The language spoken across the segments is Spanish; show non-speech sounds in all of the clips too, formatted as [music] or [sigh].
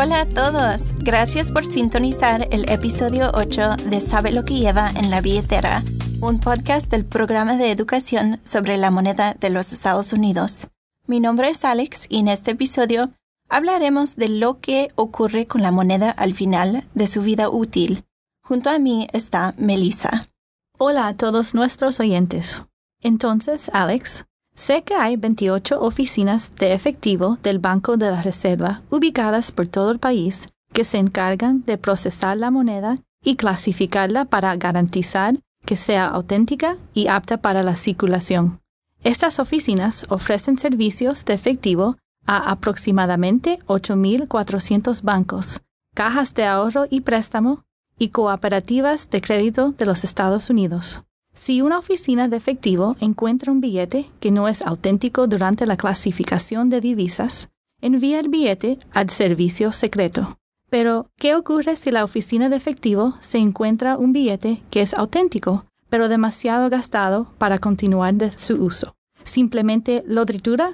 Hola a todos. Gracias por sintonizar el episodio 8 de Sabe lo que lleva en la billetera, un podcast del programa de educación sobre la moneda de los Estados Unidos. Mi nombre es Alex y en este episodio hablaremos de lo que ocurre con la moneda al final de su vida útil. Junto a mí está Melissa. Hola a todos nuestros oyentes. Entonces, Alex, sé que hay 28 oficinas de efectivo del Banco de la Reserva ubicadas por todo el país que se encargan de procesar la moneda y clasificarla para garantizar que sea auténtica y apta para la circulación. Estas oficinas ofrecen servicios de efectivo a aproximadamente 8.400 bancos, cajas de ahorro y préstamo y cooperativas de crédito de los Estados Unidos. Si una oficina de efectivo encuentra un billete que no es auténtico durante la clasificación de divisas, envía el billete al servicio secreto. Pero, ¿qué ocurre si la oficina de efectivo se encuentra un billete que es auténtico, pero demasiado gastado para continuar de su uso? ¿Simplemente lo tritura?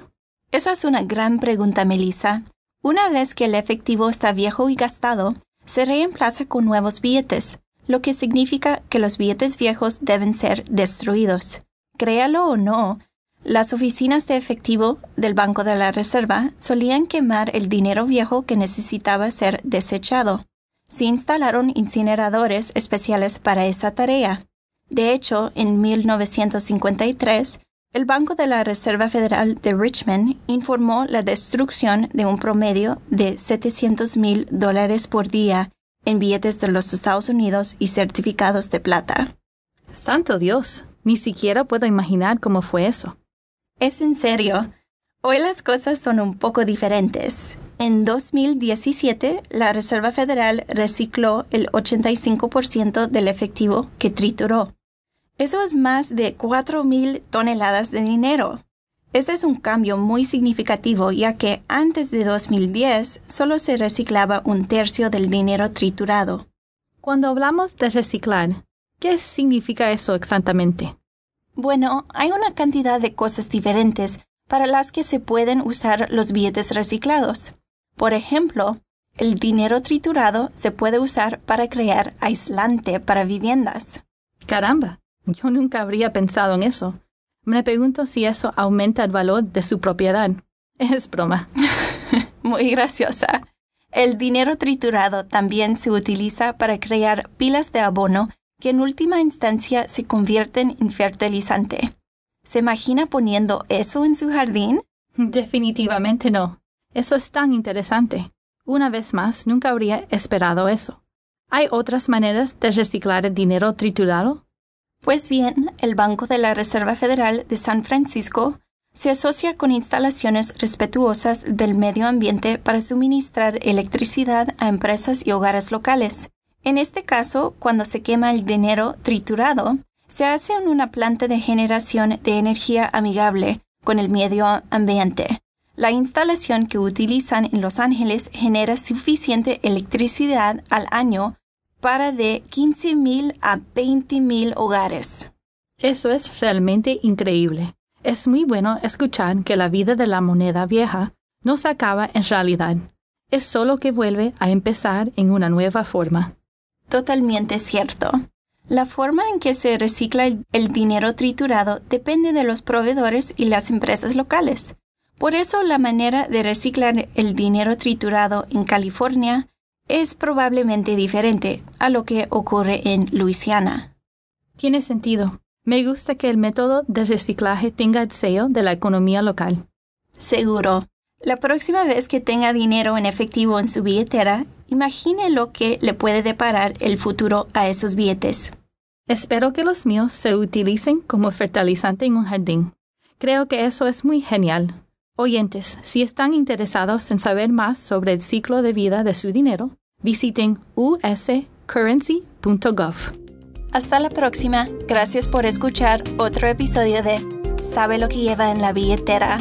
Esa es una gran pregunta, Melissa. Una vez que el efectivo está viejo y gastado, se reemplaza con nuevos billetes, lo que significa que los billetes viejos deben ser destruidos. Créalo o no, las oficinas de efectivo del Banco de la Reserva solían quemar el dinero viejo que necesitaba ser desechado. Se instalaron incineradores especiales para esa tarea. De hecho, en 1953, el Banco de la Reserva Federal de Richmond informó la destrucción de un promedio de 700 mil dólares por día en billetes de los Estados Unidos y certificados de plata. Santo Dios, ni siquiera puedo imaginar cómo fue eso. Es en serio. Hoy las cosas son un poco diferentes. En 2017, la Reserva Federal recicló el 85% del efectivo que trituró. Eso es más de 4.000 toneladas de dinero. Este es un cambio muy significativo ya que antes de 2010 solo se reciclaba un tercio del dinero triturado. Cuando hablamos de reciclar, ¿qué significa eso exactamente? Bueno, hay una cantidad de cosas diferentes para las que se pueden usar los billetes reciclados. Por ejemplo, el dinero triturado se puede usar para crear aislante para viviendas. Caramba. Yo nunca habría pensado en eso. Me pregunto si eso aumenta el valor de su propiedad. Es broma. [laughs] Muy graciosa. El dinero triturado también se utiliza para crear pilas de abono que en última instancia se convierten en fertilizante. ¿Se imagina poniendo eso en su jardín? Definitivamente no. Eso es tan interesante. Una vez más, nunca habría esperado eso. ¿Hay otras maneras de reciclar el dinero triturado? Pues bien, el Banco de la Reserva Federal de San Francisco se asocia con instalaciones respetuosas del medio ambiente para suministrar electricidad a empresas y hogares locales. En este caso, cuando se quema el dinero triturado, se hace en una planta de generación de energía amigable con el medio ambiente. La instalación que utilizan en Los Ángeles genera suficiente electricidad al año para de 15.000 a 20.000 hogares. Eso es realmente increíble. Es muy bueno escuchar que la vida de la moneda vieja no se acaba en realidad. Es solo que vuelve a empezar en una nueva forma. Totalmente cierto. La forma en que se recicla el dinero triturado depende de los proveedores y las empresas locales. Por eso la manera de reciclar el dinero triturado en California es probablemente diferente a lo que ocurre en Luisiana. Tiene sentido. Me gusta que el método de reciclaje tenga el sello de la economía local. Seguro. La próxima vez que tenga dinero en efectivo en su billetera, imagine lo que le puede deparar el futuro a esos billetes. Espero que los míos se utilicen como fertilizante en un jardín. Creo que eso es muy genial. Oyentes, si están interesados en saber más sobre el ciclo de vida de su dinero, visiten uscurrency.gov. Hasta la próxima. Gracias por escuchar otro episodio de Sabe lo que lleva en la billetera.